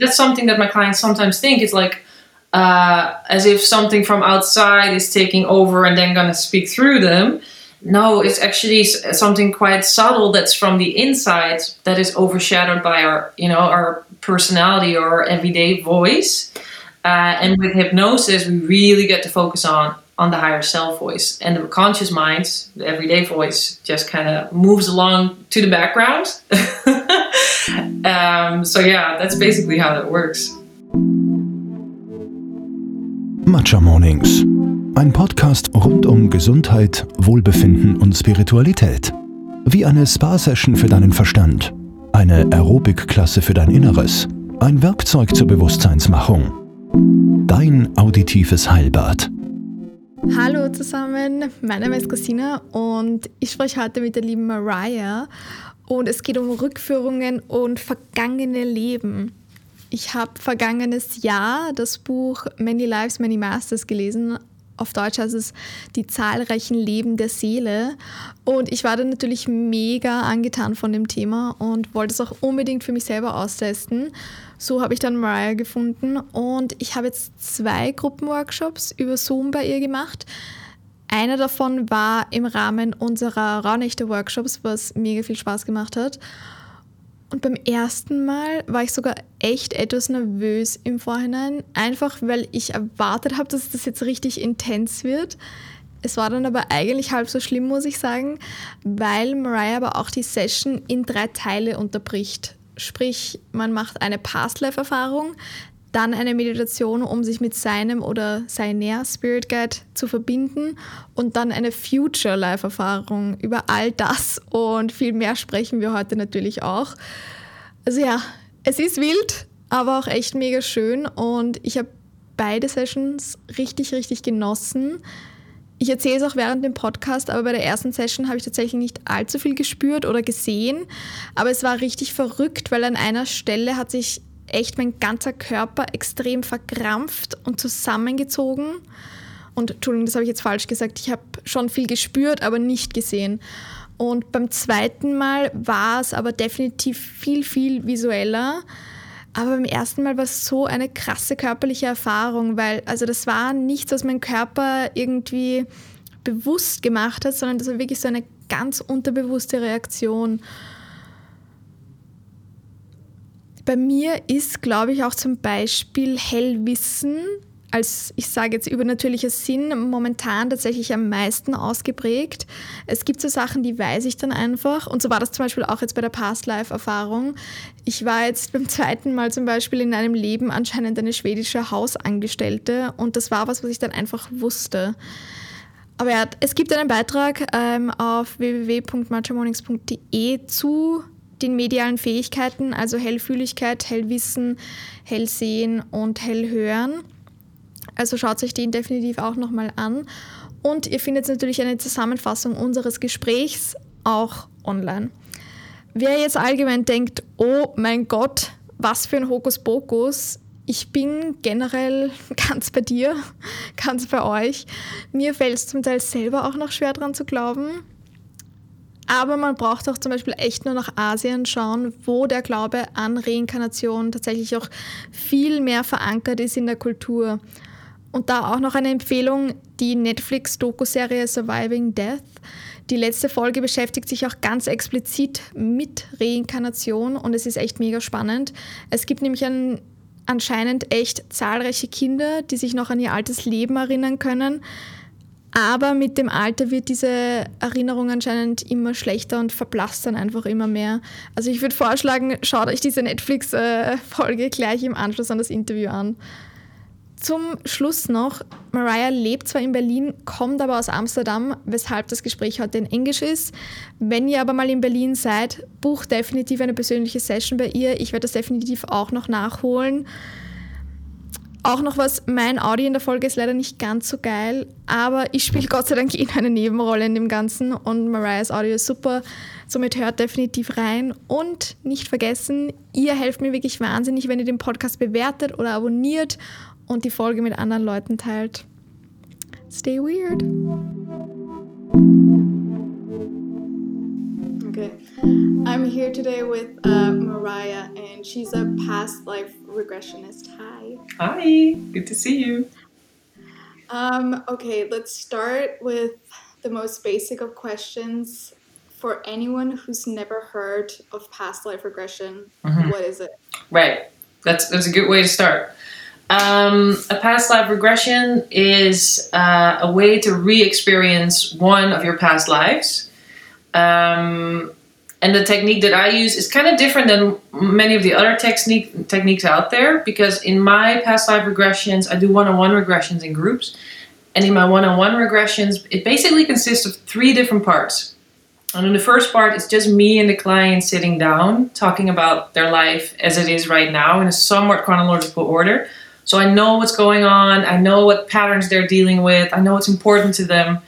that's something that my clients sometimes think. It's like uh, as if something from outside is taking over and then gonna speak through them. No, it's actually something quite subtle that's from the inside that is overshadowed by our, you know, our personality or our everyday voice. Uh, and with hypnosis, we really get to focus on on the higher self voice, and the conscious mind, the everyday voice, just kind of moves along to the background. um, so yeah, that's basically how that works. Matcha Mornings. Ein Podcast rund um Gesundheit, Wohlbefinden und Spiritualität. Wie eine Spa-Session für deinen Verstand, eine Aerobic-Klasse für dein Inneres, ein Werkzeug zur Bewusstseinsmachung. Dein auditives Heilbad. Hallo zusammen, mein Name ist Christina und ich spreche heute mit der lieben Mariah und es geht um Rückführungen und vergangene Leben. Ich habe vergangenes Jahr das Buch Many Lives, Many Masters gelesen. Auf Deutsch heißt es Die zahlreichen Leben der Seele. Und ich war dann natürlich mega angetan von dem Thema und wollte es auch unbedingt für mich selber austesten. So habe ich dann Mariah gefunden und ich habe jetzt zwei Gruppenworkshops über Zoom bei ihr gemacht. Einer davon war im Rahmen unserer Raunächte-Workshops, was mega viel Spaß gemacht hat. Und beim ersten Mal war ich sogar echt etwas nervös im Vorhinein, einfach weil ich erwartet habe, dass das jetzt richtig intens wird. Es war dann aber eigentlich halb so schlimm, muss ich sagen, weil Mariah aber auch die Session in drei Teile unterbricht. Sprich, man macht eine Past-Life-Erfahrung, dann eine Meditation, um sich mit seinem oder seiner Spirit Guide zu verbinden und dann eine Future Life Erfahrung. Über all das und viel mehr sprechen wir heute natürlich auch. Also ja, es ist wild, aber auch echt mega schön und ich habe beide Sessions richtig, richtig genossen. Ich erzähle es auch während dem Podcast, aber bei der ersten Session habe ich tatsächlich nicht allzu viel gespürt oder gesehen. Aber es war richtig verrückt, weil an einer Stelle hat sich echt mein ganzer Körper extrem verkrampft und zusammengezogen. Und Entschuldigung, das habe ich jetzt falsch gesagt. Ich habe schon viel gespürt, aber nicht gesehen. Und beim zweiten Mal war es aber definitiv viel, viel visueller. Aber beim ersten Mal war es so eine krasse körperliche Erfahrung, weil also das war nichts, was mein Körper irgendwie bewusst gemacht hat, sondern das war wirklich so eine ganz unterbewusste Reaktion. Bei mir ist, glaube ich, auch zum Beispiel Hellwissen als, ich sage jetzt, übernatürlicher Sinn momentan tatsächlich am meisten ausgeprägt. Es gibt so Sachen, die weiß ich dann einfach. Und so war das zum Beispiel auch jetzt bei der Past-Life-Erfahrung. Ich war jetzt beim zweiten Mal zum Beispiel in einem Leben anscheinend eine schwedische Hausangestellte und das war was, was ich dann einfach wusste. Aber ja, es gibt einen Beitrag ähm, auf www.matchamornings.de zu den medialen Fähigkeiten, also Hellfühligkeit, Hellwissen, Hellsehen und Hellhören. Also schaut euch den definitiv auch nochmal an. Und ihr findet natürlich eine Zusammenfassung unseres Gesprächs auch online. Wer jetzt allgemein denkt, oh mein Gott, was für ein Hokuspokus, ich bin generell ganz bei dir, ganz bei euch. Mir fällt es zum Teil selber auch noch schwer dran zu glauben. Aber man braucht auch zum Beispiel echt nur nach Asien schauen, wo der Glaube an Reinkarnation tatsächlich auch viel mehr verankert ist in der Kultur. Und da auch noch eine Empfehlung, die Netflix-Doku-Serie Surviving Death. Die letzte Folge beschäftigt sich auch ganz explizit mit Reinkarnation und es ist echt mega spannend. Es gibt nämlich ein, anscheinend echt zahlreiche Kinder, die sich noch an ihr altes Leben erinnern können aber mit dem Alter wird diese Erinnerung anscheinend immer schlechter und verblasst dann einfach immer mehr. Also ich würde vorschlagen, schaut euch diese Netflix-Folge gleich im Anschluss an das Interview an. Zum Schluss noch, Mariah lebt zwar in Berlin, kommt aber aus Amsterdam, weshalb das Gespräch heute in Englisch ist. Wenn ihr aber mal in Berlin seid, bucht definitiv eine persönliche Session bei ihr. Ich werde das definitiv auch noch nachholen. Auch noch was, mein Audio in der Folge ist leider nicht ganz so geil, aber ich spiele Gott sei Dank eh eine Nebenrolle in dem Ganzen und Mariahs Audio ist super. Somit hört definitiv rein und nicht vergessen, ihr helft mir wirklich wahnsinnig, wenn ihr den Podcast bewertet oder abonniert und die Folge mit anderen Leuten teilt. Stay weird. Okay. I'm here today with uh, Mariah, and she's a past life regressionist. Hi. Hi, good to see you. Um, okay, let's start with the most basic of questions. For anyone who's never heard of past life regression, Mhm. what is it? Right. That's that's a good way to start. Um, a past life regression is uh, a way to re-experience one of your past lives. Um, and the technique that I use is kind of different than many of the other technique, techniques out there because in my past life regressions, I do one-on-one regressions in groups. And in my one-on-one regressions, it basically consists of three different parts. And in the first part, it's just me and the client sitting down, talking about their life as it is right now in a somewhat chronological order. So I know what's going on, I know what patterns they're dealing with, I know what's important to them.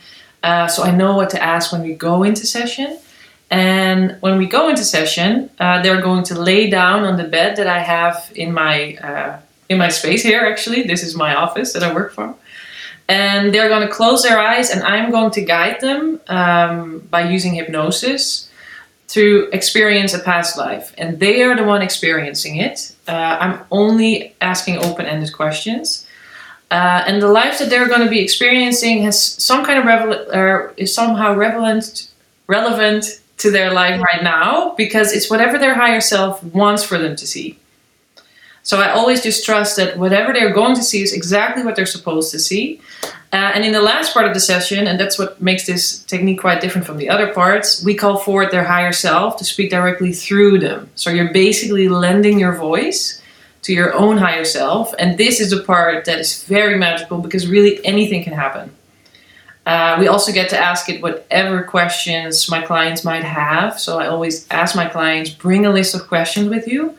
Uh, so I know what to ask when we go into session. And when we go into session, uh, they're going to lay down on the bed that I have in my uh, in my space here. Actually, this is my office that I work from. And they're going to close their eyes and i'm going to guide them um, by using hypnosis to experience a past life. And they are the one experiencing it. Uh, i'm only asking open-ended questions. Uh, and the life that they're going to be experiencing has some kind of revel- or is somehow relevant relevant to their life right now because it's whatever their higher self wants for them to see so I always just trust that whatever they're going to see is exactly what they're supposed to see. Uh, and in the last part of the session, and that's what makes this technique quite different from the other parts, we call forward their higher self to speak directly through them. So you're basically lending your voice to your own higher self. And this is the part that is very magical because really anything can happen. Uh, we also get to ask it whatever questions my clients might have. So I always ask my clients, bring a list of questions with you.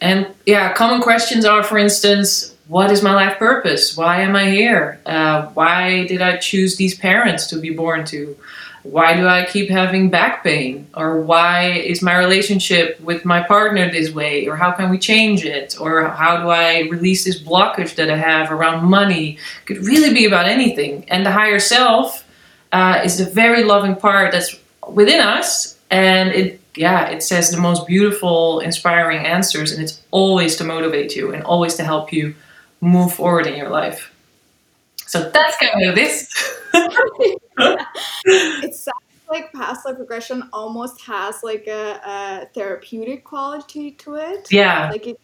And yeah, common questions are, for instance, what is my life purpose? Why am I here? Uh, why did I choose these parents to be born to? Why do I keep having back pain? Or why is my relationship with my partner this way? Or how can we change it? Or how do I release this blockage that I have around money? Could really be about anything. And the higher self uh, is the very loving part that's within us, and it yeah, it says the most beautiful, inspiring answers, and it's always to motivate you and always to help you move forward in your life. So that's kind of this. it sounds like past life regression almost has like a, a therapeutic quality to it. yeah, Like it,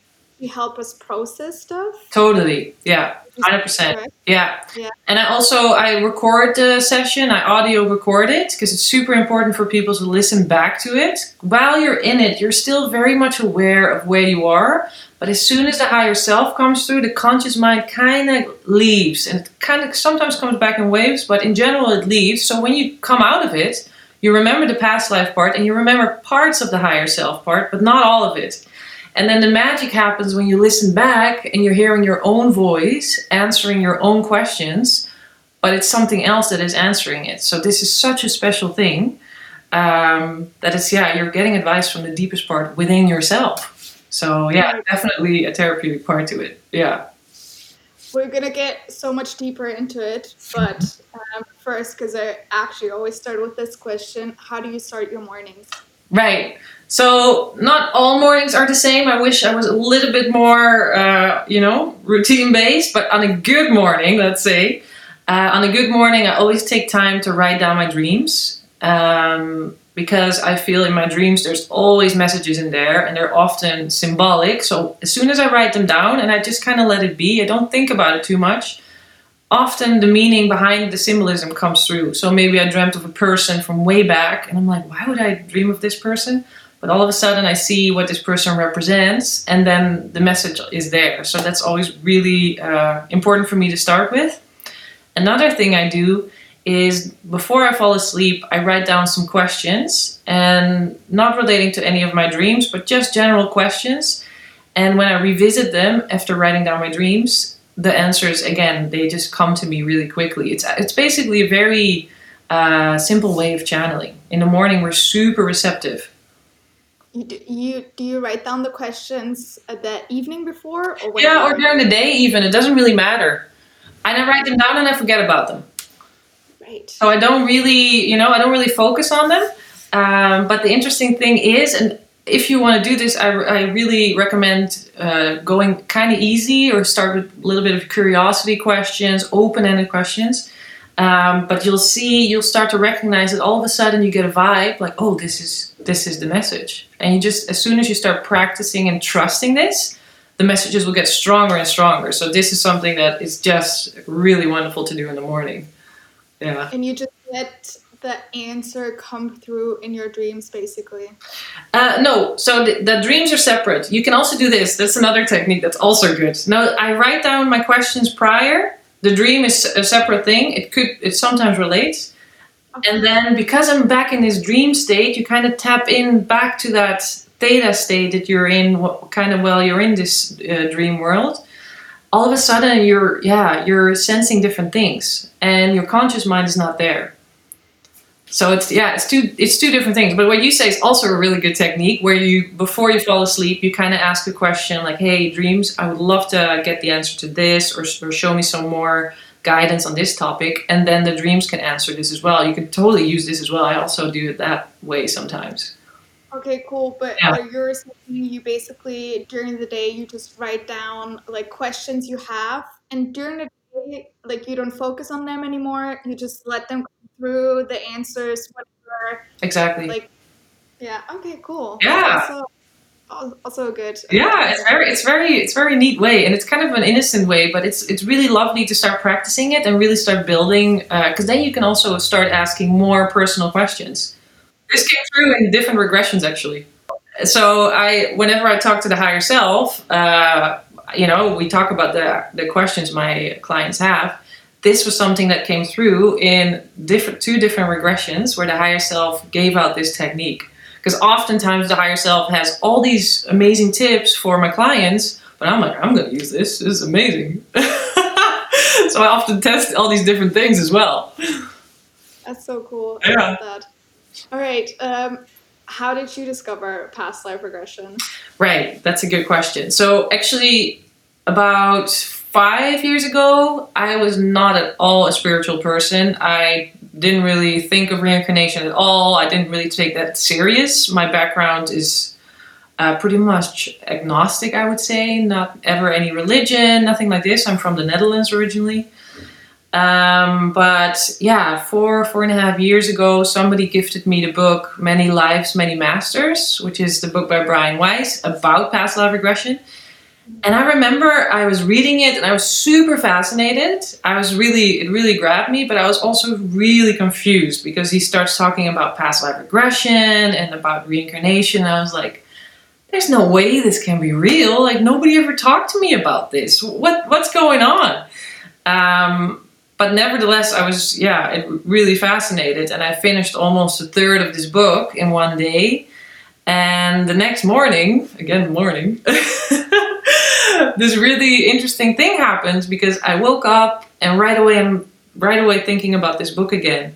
help us process stuff. totally. Yeah, Is hundred that percent. correct? Yeah. Yeah. And I also I record the session, I audio record it because it's super important for people to listen back to it. While you're in it, you're still very much aware of where you are, but as soon as the higher self comes through, the conscious mind kind of leaves and it kind of sometimes comes back in waves, but in general it leaves. So when you come out of it, you remember the past life part and you remember parts of the higher self part, but not all of it. And then the magic happens when you listen back and you're hearing your own voice answering your own questions, but it's something else that is answering it. So this is such a special thing um, that it's yeah, you're getting advice from the deepest part within yourself. So yeah, definitely a therapeutic part to it. Yeah. We're gonna get so much deeper into it, but um, first, because I actually always start with this question: How do you start your mornings? Right. So not all mornings are the same. I wish I was a little bit more, uh, you know, routine based. But on a good morning, let's say, uh, on a good morning, I always take time to write down my dreams um, because I feel in my dreams there's always messages in there, and they're often symbolic. So as soon as I write them down and I just kind of let it be, I don't think about it too much often the meaning behind the symbolism comes through. So maybe I dreamt of a person from way back, and I'm like, why would I dream of this person? But all of a sudden, I see what this person represents, and then the message is there. So that's always really uh, important for me to start with. Another thing I do is before I fall asleep, I write down some questions, and not relating to any of my dreams, but just general questions. And when I revisit them after writing down my dreams, the answers again they just come to me really quickly. It's it's basically a very uh, simple way of channeling. In the morning, we're super receptive. You, do you do you write down the questions uh, the evening before, or when Yeah, or during the day even. It doesn't really matter. And I write them down and I forget about them. right? So I don't really, you know, I don't really focus on them. Um, but the interesting thing is, and if you want to do this, I, I really recommend uh, going kind of easy or start with a little bit of curiosity questions, open ended questions. Um, but you'll see, you'll start to recognize that all of a sudden you get a vibe like, oh, this is this is the message. And you just, as soon as you start practicing and trusting this, the messages will get stronger and stronger. So this is something that is just really wonderful to do in the morning. Yeah. And you just let the answer come through in your dreams, basically. Uh, no, so the, the dreams are separate. You can also do this. That's another technique that's also good. Now I write down my questions prior. The dream is a separate thing. It could, it sometimes relates. And then because I'm back in this dream state, you kind of tap in back to that theta state that you're in, what, kind of while you're in this uh, dream world. All of a sudden, you're yeah, you're sensing different things, and your conscious mind is not there. So it's yeah, it's two it's two different things. But what you say is also a really good technique, where you before you fall asleep, you kind of ask a question like, "Hey, dreams, I would love to get the answer to this, or, or show me some more." guidance on this topic and then the dreams can answer this as well you can totally use this as well i also do it that way sometimes okay cool but Yeah. are you saying you basically during the day you just write down like questions you have and during the day like you don't focus on them anymore you just let them through the answers whatever. Exactly. Like yeah okay cool. Yeah. also, also good yeah it's very it's very it's very neat way and it's kind of an innocent way but it's it's really lovely to start practicing it and really start building because then you can also start asking more personal questions. This came through in different regressions actually. So i whenever i talk to the higher self uh, you know we talk about the the questions my clients have this was something that came through in different two different regressions where the higher self gave out this technique. Because oftentimes the higher self has all these amazing tips for my clients but i'm like i'm going to use this. This is amazing. So i often test all these different things as well. That's so cool. I Yeah. love that. All right um how did you discover past life regression? Right, that's a good question. So, actually, about five years ago, I was not at all a spiritual person. I didn't really think of reincarnation at all. I didn't really take that serious. My background is uh, pretty much agnostic, I would say. Not ever any religion, nothing like this. I'm from the Netherlands originally. Um, but yeah, four, four and a half years ago, somebody gifted me the book Many Lives, Many Masters, which is the book by Brian Weiss about past life regression. And I remember I was reading it and I was super fascinated. I was really, it really grabbed me, but I was also really confused because he starts talking about past life regression and about reincarnation. And I was like, there's no way this can be real. Like nobody ever talked to me about this. What what's going on? Um, but nevertheless, I was yeah, it really fascinated, and I finished almost a third of this book in one day. And the next morning, again morning, this really interesting thing happened because I woke up and right away I'm right away thinking about this book again.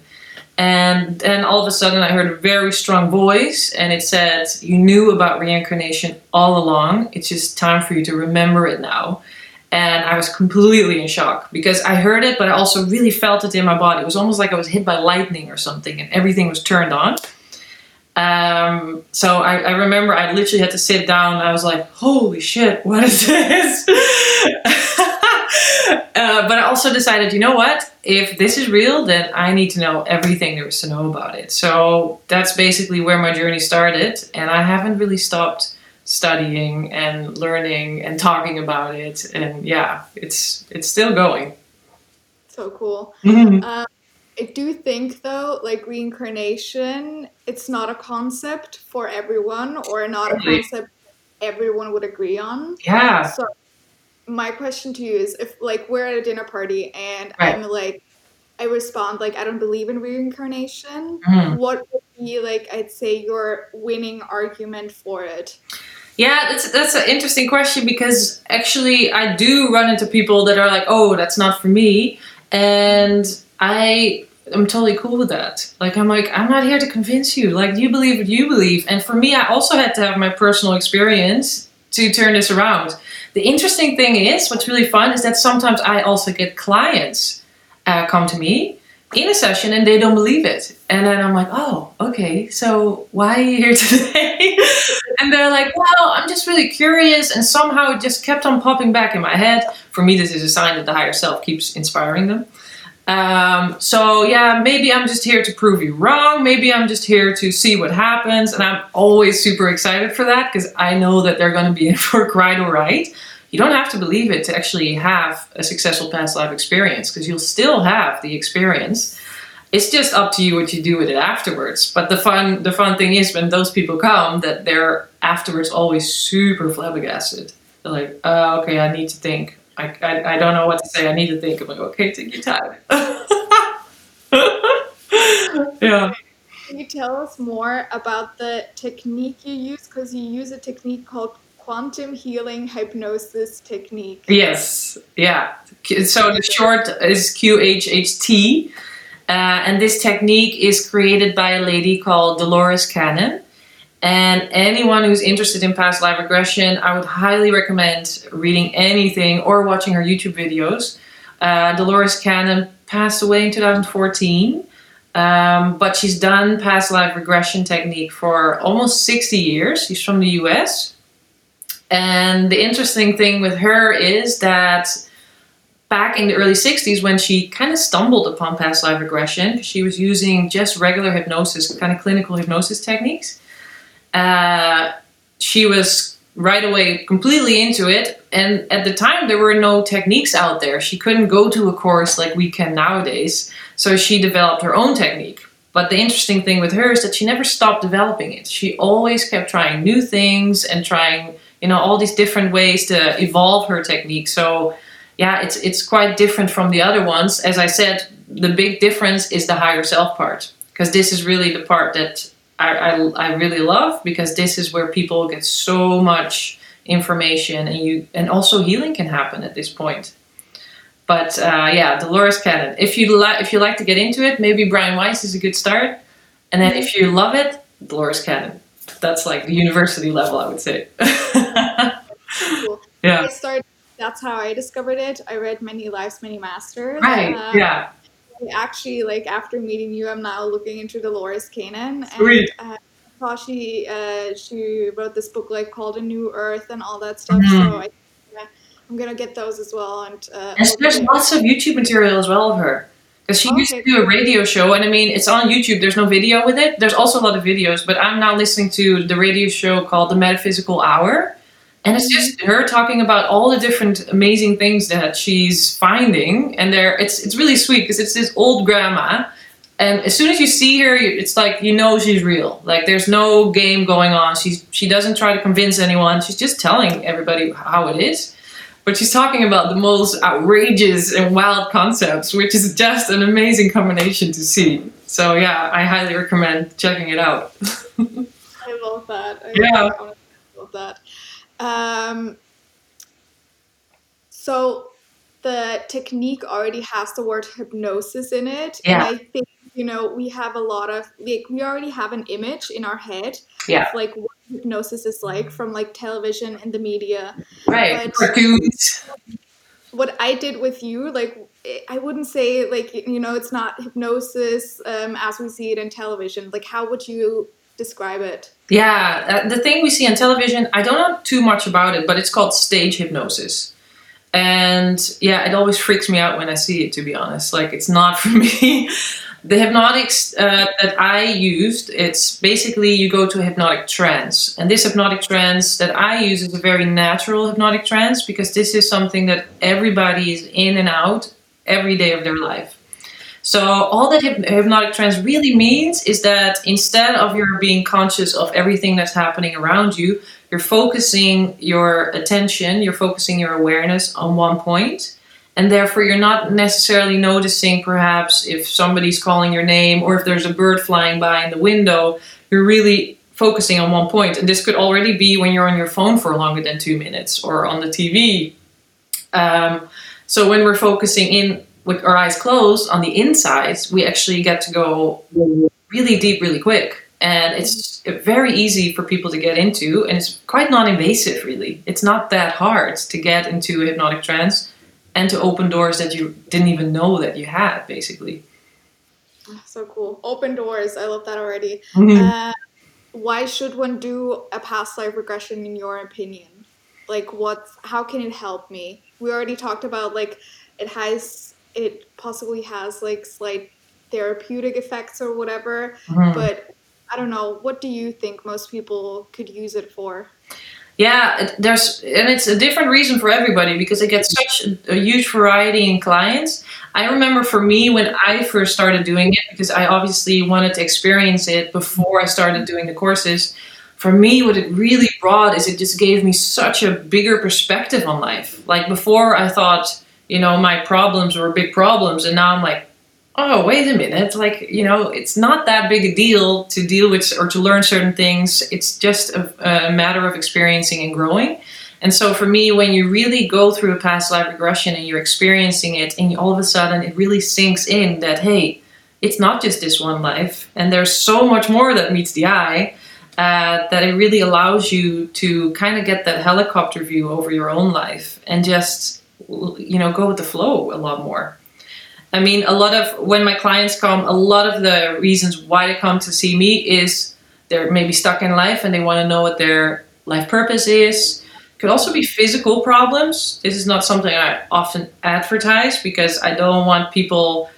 And then all of a sudden I heard a very strong voice and it said, You knew about reincarnation all along. It's just time for you to remember it now. And I was completely in shock because I heard it, but I also really felt it in my body. It was almost like I was hit by lightning or something and everything was turned on. Um, so I, I remember I literally had to sit down. I was like, holy shit, what is this? uh, but I also decided, you know what? If this is real, then I need to know everything there is to know about it. So that's basically where my journey started. And I haven't really stopped studying and learning and talking about it. And yeah, it's it's still going. so cool Mhm. Um, I do think though, like reincarnation, it's not a concept for everyone or not a concept everyone would agree on. Yeah. So my question to you is if like we're at a dinner party and Right. I'm like I respond like I don't believe in reincarnation, Mhm. what would be like I'd say your winning argument for it? Yeah, that's that's an interesting question because actually I do run into people that are like, "Oh, that's not for me," and I am totally cool with that. Like I'm like, I'm not here to convince you. Like you believe what you believe, and for me, I also had to have my personal experience to turn this around. The interesting thing is, what's really fun is that sometimes I also get clients uh, come to me in a session and they don't believe it. And then I'm like, oh, okay, so why are you here today? and they're like, well, I'm just really curious. And somehow it just kept on popping back in my head. For me, this is a sign that the higher self keeps inspiring them. Um, so yeah, maybe I'm just here to prove you wrong. Maybe I'm just here to see what happens. And I'm always super excited for that because I know that they're going to be in for a ride or right. You don't have to believe it to actually have a successful past life experience because you'll still have the experience. It's just up to you what you do with it afterwards. But the fun, the fun thing is when those people come, that they're afterwards always super flabbergasted. They're like, uh, okay, I need to think. I, I, I don't know what to say. I need to think. I'm like, okay, take your time. yeah. Can you tell us more about the technique you use? Because you use a technique called quantum healing hypnosis technique. Yes, yeah. So the short is QHHT. Uh, and this technique is created by a lady called Dolores Cannon. And anyone who's interested in past life regression, I would highly recommend reading anything or watching her YouTube videos. Uh, Dolores Cannon passed away in 2014, um, but she's done past life regression technique for almost 60 years. She's from the US. And the interesting thing with her is that back in the early 60s, when she kind of stumbled upon past life regression, she was using just regular hypnosis, kind of clinical hypnosis techniques uh, she was right away completely into it. And at the time, there were no techniques out there. She couldn't go to a course like we can nowadays. So she developed her own technique. But the interesting thing with her is that she never stopped developing it. She always kept trying new things and trying, you know, all these different ways to evolve her technique. So, yeah, it's it's quite different from the other ones. As I said, the big difference is the higher self part because this is really the part that I, I, I really love because this is where people get so much information and you and also healing can happen at this point. But uh, yeah, Dolores Cannon. If you like, if you like to get into it, maybe Brian Weiss is a good start. And then if you love it, Dolores Cannon. That's like the university level, I would say. cool. Yeah. I started. That's how I discovered it. I read Many Lives, Many Masters. Right. Uh, yeah actually like after meeting you, I'm now looking into Dolores Cannon. And, Sweet. Uh, she uh, she wrote this book like called A New Earth and all that stuff. Mm-hmm. So I, I'm gonna get those as well. And, uh, and there's lots of YouTube material as well of her because she okay. used to do a radio show and i mean it's on youtube there's no video with it there's also a lot of videos but i'm now listening to the radio show called the metaphysical hour and it's just her talking about all the different amazing things that she's finding. And there it's it's really sweet because it's this old grandma. And as soon as you see her it's like you know she's real. Like there's no game going on. She's she doesn't try to convince anyone. She's just telling everybody how it is. But she's talking about the most outrageous and wild concepts which is just an amazing combination to see. So yeah i highly recommend checking it out. I love that. I yeah. love that um, so the technique already has the word hypnosis in it. Yeah. And I think, you know, we have a lot of, like, we already have an image in our head yeah. of, like, what hypnosis is like from, like, television and the media. Right. But Cartoons. What I did with you, like, I wouldn't say, like, you know, it's not hypnosis um, as we see it in television. Like, how would you describe it? Yeah, uh, the thing we see on television, I don't know too much about it, but it's called stage hypnosis. And yeah, it always freaks me out when I see it, to be honest. Like, it's not for me. the hypnotics uh, that I used, it's basically you go to a hypnotic trance. And this hypnotic trance that I use is a very natural hypnotic trance because this is something that everybody is in and out every day of their life. So all that hypnotic trance really means is that instead of your being conscious of everything that's happening around you, you're focusing your attention, you're focusing your awareness on one point, and therefore you're not necessarily noticing perhaps if somebody's calling your name or if there's a bird flying by in the window. You're really focusing on one point, and this could already be when you're on your phone for longer than two minutes or on the TV. Um, so when we're focusing in with our eyes closed on the insides, we actually get to go really deep, really quick. And it's very easy for people to get into, and it's quite non invasive, really. It's not that hard to get into a hypnotic trance and to open doors that you didn't even know that you had, basically. So cool. Open doors. I love that already. Mm-hmm. Uh, why should one do a past life regression in your opinion? Like what how can it help me? We already talked about like it has it possibly has like slight therapeutic effects or whatever, mm-hmm. but I don't know, what do you think most people could use it for? Yeah, there's and it's a different reason for everybody because it gets such a, a, huge variety in clients. I remember for me when I first started doing it because I obviously wanted to experience it before I started doing the courses. For me, what it really brought is it just gave me such a bigger perspective on life. Like before, I thought, you know, my problems were big problems, and now I'm like, oh wait a minute like you know it's not that big a deal to deal with or to learn certain things. It's just a, a, matter of experiencing and growing. And so for me when you really go through a past life regression and you're experiencing it and all of a sudden it really sinks in that hey it's not just this one life and there's so much more that meets the eye uh, that it really allows you to kind of get that helicopter view over your own life and just you know go with the flow a lot more I mean, a lot of when my clients come, a lot of the reasons why they come to see me is they're maybe stuck in life and they want to know what their life purpose is. Could also be physical problems. This is not something I often advertise because I don't want people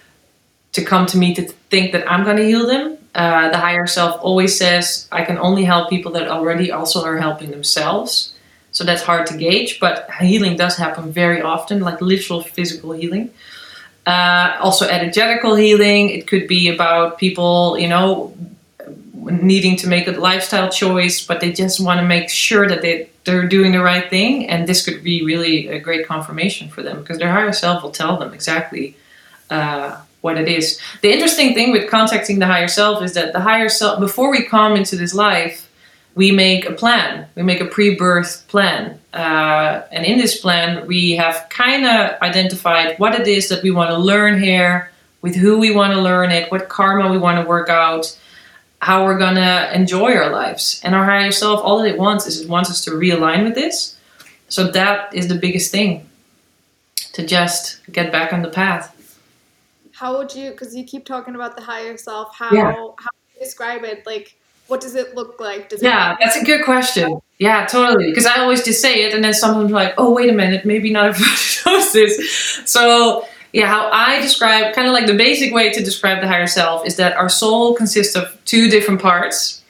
to come to me to think that I'm going to heal them. Uh, the higher self always says I can only help people that already also are helping themselves. So that's hard to gauge, but healing does happen very often, like literal physical healing. Uh, also, energetical healing. It could be about people, you know, needing to make a lifestyle choice, but they just want to make sure that they they're doing the right thing. And this could be really a great confirmation for them because their higher self will tell them exactly uh, what it is. The interesting thing with contacting the higher self is that the higher self, before we come into this life, we make a plan. We make a pre-birth plan, uh, and in this plan, we have kind of identified what it is that we want to learn here, with who we want to learn it, what karma we want to work out, how we're gonna enjoy our lives. And our higher self, all that it wants is it wants us to realign with this. So that is the biggest thing, to just get back on the path. How would you? Because you keep talking about the higher self. How yeah. how do you describe it? Like what does it look like? Does yeah, that's a good question. Yeah, totally. Because I always just say it, and then someone's like, "Oh, wait a minute, maybe not everybody knows this." So, yeah, how I describe, kind of like the basic way to describe the higher self, is that our soul consists of two different parts,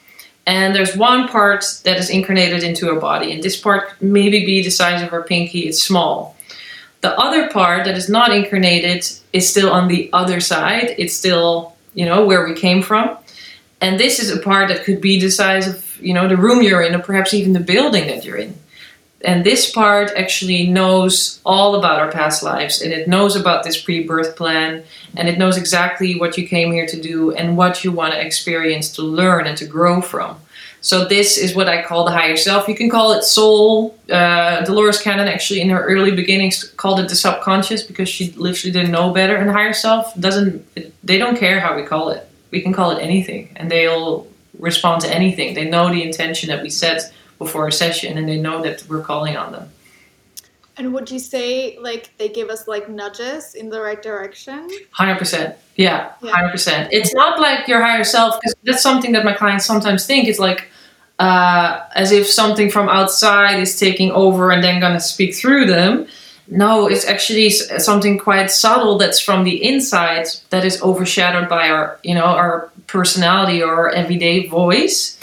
and there's one part that is incarnated into our body, and this part maybe be the size of our pinky. It's small. The other part that is not incarnated is still on the other side. It's still, you know, where we came from and this is a part that could be the size of you know the room you're in or perhaps even the building that you're in. And this part actually knows all about our past lives and it knows about this pre-birth plan and it knows exactly what you came here to do and what you want to experience to learn and to grow from. So this is what i call the higher self. You can call it soul. Uh, dolores cannon actually in her early beginnings called it the subconscious because she literally didn't know better and higher self doesn't they don't care how we call it we can call it anything and they'll respond to anything. They know the intention that we set before a session and they know that we're calling on them. And would you say like they give us like nudges in the right direction? 100%. Yeah, yeah. 100%. It's not like your higher self because that's something that my clients sometimes think it's like uh, as if something from outside is taking over and then going to speak through them no, it's actually something quite subtle that's from the inside that is overshadowed by our, you know, our personality or our everyday voice.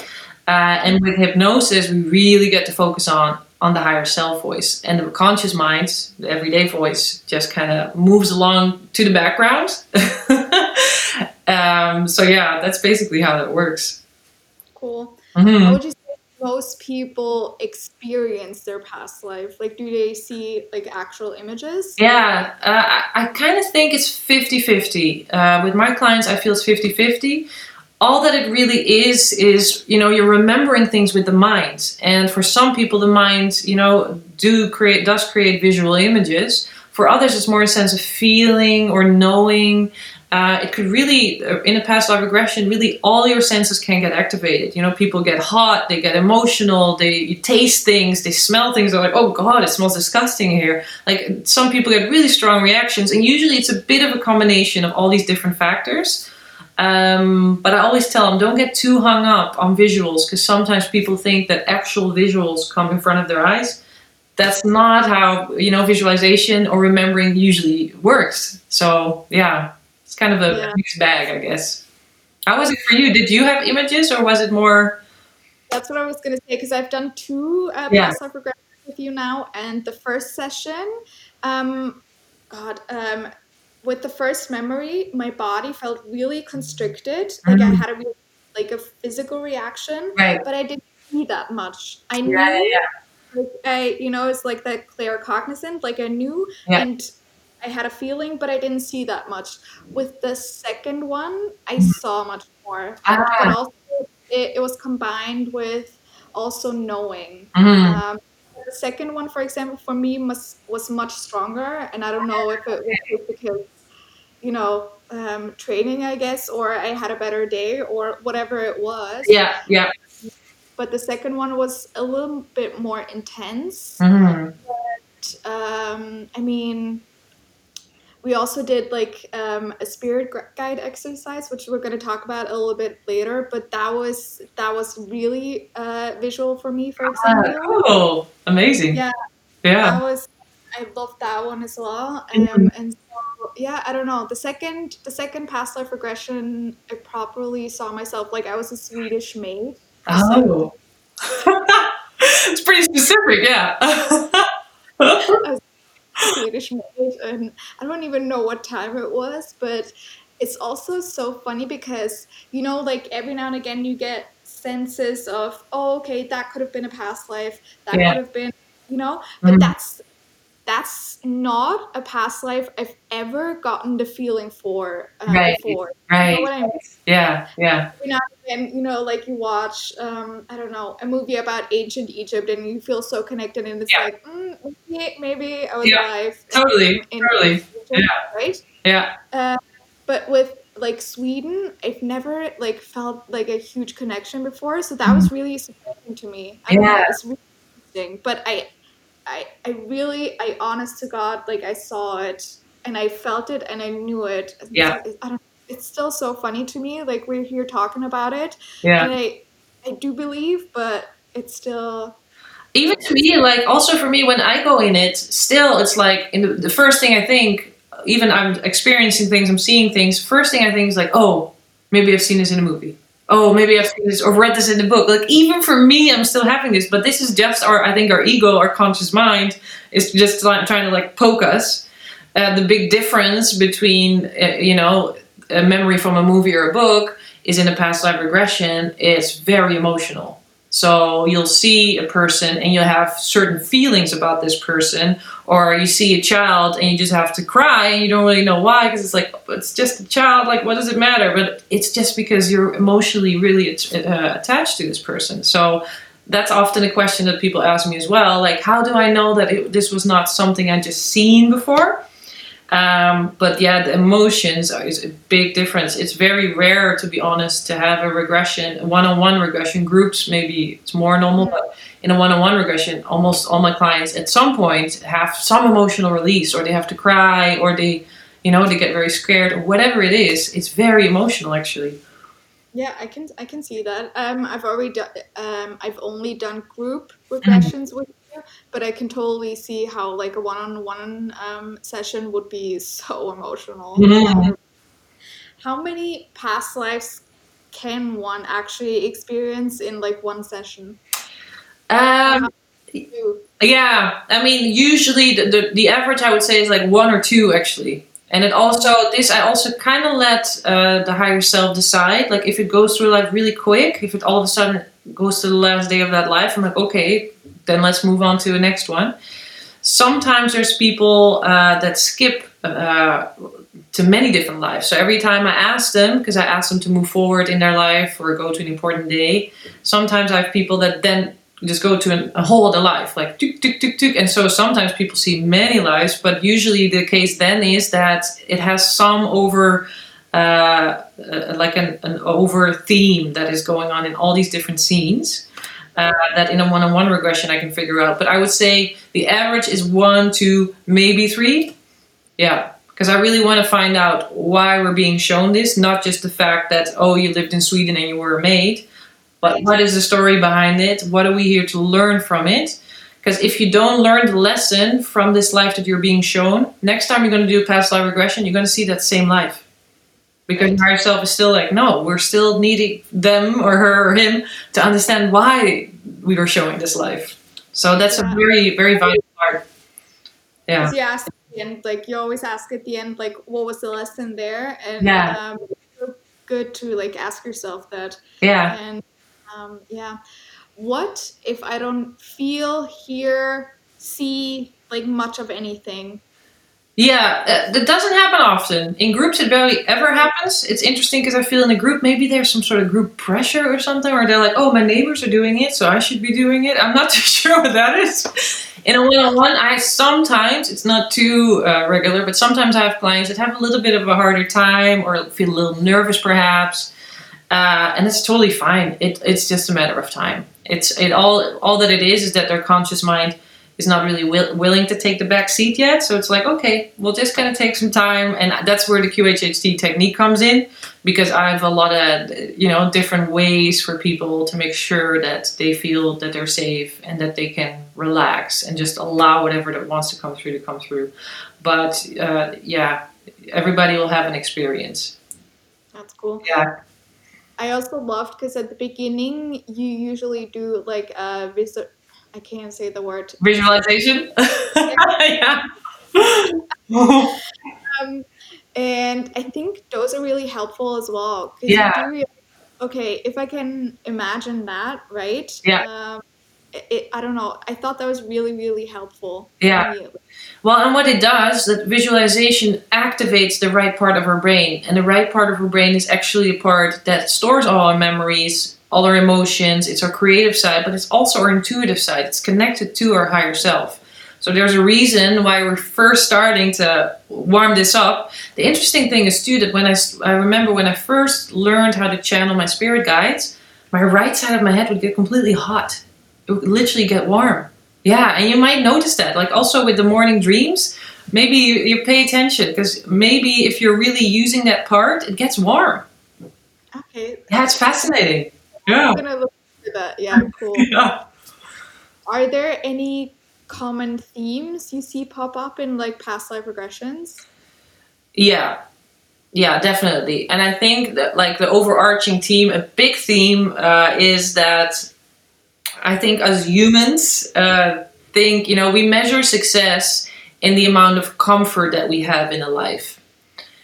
Uh, and with hypnosis, we really get to focus on on the higher self voice, and the conscious mind, the everyday voice, just kind of moves along to the background. um, so yeah, that's basically how that works. Cool. Mm-hmm. How would you most people experience their past life? Like, do they see like actual images? Yeah, uh, I, I kind of think it's 50 50. Uh, with my clients, I feel it's 50 50. All that it really is, is, you know, you're remembering things with the mind. And for some people, the mind, you know, do create, does create visual images. For others, it's more a sense of feeling or knowing uh, it could really, uh, in a past life regression, really all your senses can get activated. You know, people get hot, they get emotional, they taste things, they smell things. They're like, oh god, it smells disgusting here. Like some people get really strong reactions, and usually it's a bit of a combination of all these different factors. Um, but I always tell them don't get too hung up on visuals because sometimes people think that actual visuals come in front of their eyes. That's not how you know visualization or remembering usually works. So yeah, kind of a Yeah. mixed bag, I guess. How was it for you? Did you have images or was it more? That's what I was gonna say because I've done two uh, Yeah. regressions with you now, and the first session, um, God, um, with the first memory, my body felt really constricted. Like I Mhm. had a real, like a physical reaction, Right. but I didn't see that much. I knew, Yeah, yeah, like, I, you know, it's like that claircognizant. Like I knew, Yeah. and I had a feeling, but I didn't see that much. With the second one, I Mhm. saw much more. Ah. But also, it, it was combined with also knowing. Mhm. Um, the second one, for example, for me was was much stronger, and I don't know if it was because you know um, training, I guess, or I had a better day, or whatever it was. Yeah, yeah. But the second one was a little bit more intense. Mhm. Um, I mean, we also did like um, a spirit guide exercise, which we're going to talk about a little bit later. But that was that was really uh, visual for me, for Ah, example. cool. Amazing. Yeah. Yeah. That was I loved that one as well. Um, and so yeah, I don't know. The second the second past life regression, I properly saw myself like I was a Swedish maid. Oh. it's pretty specific, yeah. Swedish maid, and I don't even know what time it was, but it's also so funny because you know, like every now and again, you get senses of, oh, okay, that could have been a past life, that Yeah. could have been, you know, but Mhm. that's that's not a past life I've ever gotten the feeling for uh, Right, before. You right. know what I mean? Yeah, yeah. every now and you know, like you watch, um, I don't know, a movie about ancient Egypt and you feel so connected, and it's Yeah. like, mm, maybe, maybe I was Yeah, alive. Totally, in totally. Egypt, Yeah. Right? Yeah. Uh, but with like Sweden, I've never like felt like a huge connection before, so that was mm. really surprising to me. I. Yeah. it's really interesting. But I, I, I really, I honest to God, like I saw it and I felt it and I knew it. Yeah. I don't. It's still so funny to me. Like we're here talking about it, Yeah. and I, I do believe, but it's still. Even to me like also for me when i go in it still it's like in the, the first thing i think even i'm experiencing things i'm seeing things first thing i think is like oh maybe i've seen this in a movie. Oh maybe i've seen this or read this in the book. Like even for me i'm still having this but this is just our i think our ego our conscious mind is just like trying to like poke us. Uh, the big difference between uh, you know a memory from a movie or a book is in a past life regression It's very emotional so you'll see a person and you'll have certain feelings about this person, or you see a child and you just have to cry and you don't really know why because it's like it's just a child. Like what does it matter? But it's just because you're emotionally really uh, attached to this person. So that's often a question that people ask me as well. Like how do I know that it, this was not something I just seen before? Um, but yeah, the emotions are, is a big difference. It's very rare, to be honest, to have a regression, a one-on-one regression. Groups maybe it's more normal, but in a one-on-one regression, almost all my clients at some point have some emotional release, or they have to cry, or they, you know, they get very scared, or whatever it is. It's very emotional, actually. Yeah, I can I can see that. Um, I've already done. Um, I've only done group regressions with you, but I can totally see how like a one-on-one um, session would be so emotional. Mhm. How many past lives can one actually experience in like one session? Um, Yeah, I mean, usually the, the, the average I would say is like one or two actually. And it also, this I also kind of let uh, the higher self decide. Like if it goes through life really quick, if it all of a sudden goes to the last day of that life, I'm like, okay, then let's move on to the next one. Sometimes there's people uh, that skip uh, to many different lives. So every time I ask them, because I ask them to move forward in their life or go to an important day, sometimes I have people that then just go to an, a whole other life, like tuk tuk tuk tuk. And so sometimes people see many lives, but usually the case then is that it has some over, uh, uh, like an, an over theme that is going on in all these different scenes. Uh, that in a one-on-one regression I can figure out, but I would say the average is one two, maybe three. Yeah, because I really want to find out why we're being shown this, not just the fact that oh you lived in Sweden and you were a maid, but what is the story behind it? What are we here to learn from it? Because if you don't learn the lesson from this life that you're being shown, next time you're going to do a past life regression, you're going to see that same life. Because your higher self is still like, no, we're still needing them or her or him to understand why we were showing this life. So that's a very, very vital part. Yeah. you ask at the end, like you always ask at the end, like what was the lesson there, and Yeah. um, it's good to like ask yourself that, Yeah. and um, yeah, what if I don't feel, hear, see like much of anything? Yeah, uh, that doesn't happen often. In groups, it barely ever happens. It's interesting because I feel in a group, maybe there's some sort of group pressure or something, or they're like, oh, my neighbors are doing it, so I should be doing it. I'm not too sure what that is. In a one on one, I sometimes, it's not too uh, regular, but sometimes I have clients that have a little bit of a harder time or feel a little nervous perhaps. Uh, and it's totally fine. It, it's just a matter of time. It's it all all that it is is that their conscious mind is not really will, willing to take the back seat yet. So it's like, okay, we'll just kind of take some time. And that's where the QHHT technique comes in because I have a lot of, you know, different ways for people to make sure that they feel that they're safe and that they can relax and just allow whatever that wants to come through to come through. But uh, yeah, everybody will have an experience. That's cool. Yeah. I also loved because at the beginning you usually do like a visit. I can't say the word. Visualization. yeah. Um, and I think those are really helpful as well. Yeah. Okay, if I can imagine that, right? Yeah. Um, it, it, I don't know. I thought that was really, really helpful. Yeah. Well, and what it does, that visualization activates the right part of our brain. And the right part of our brain is actually a part that stores all our memories, all our emotions. It's our creative side, but it's also our intuitive side. It's connected to our higher self. So there's a reason why we're first starting to warm this up. The interesting thing is too that when I, I remember when I first learned how to channel my spirit guides, my right side of my head would get completely hot. It would literally get warm. Yeah, and you might notice that. Like also with the morning dreams, maybe you, you pay attention because maybe if you're really using that part, it gets warm. Okay. Yeah, it's fascinating. Yeah. I'm gonna look into that. Yeah, cool. Yeah. Are there any common themes you see pop up in like past life regressions? Yeah. Yeah, definitely. And I think that like the overarching theme, a big theme uh, is that I think as humans uh, think, you know, we measure success in the amount of comfort that we have in a life.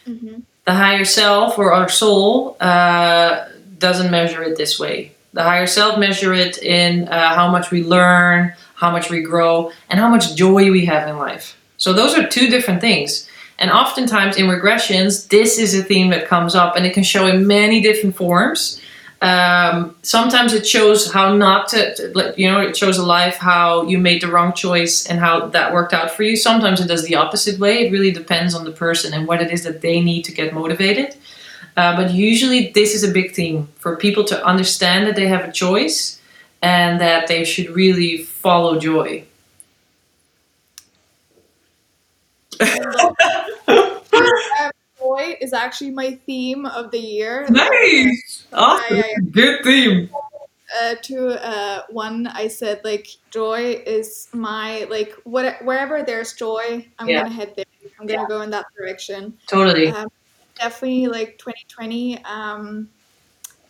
Mm-hmm. the higher self or our soul uh, doesn't measure it this way. The higher self measure it in uh, how much we learn, how much we grow, and how much joy we have in life. So those are two different things. And oftentimes in regressions, this is a theme that comes up, and it can show in many different forms. Um, sometimes it shows how not to, to- you know, it shows a life how you made the wrong choice and how that worked out for you. Sometimes it does the opposite way. It really depends on the person and what it is that they need to get motivated. Uh, but usually, this is a big theme for people to understand that they have a choice and that they should really follow joy. Joy is actually my theme of the year. Nice! Awesome. Yeah, yeah, Good theme. uh, to uh, one I said like joy is my like what wherever there's joy I'm Yeah. gonna head there I'm gonna go in that direction Totally. um, definitely like 2020 um,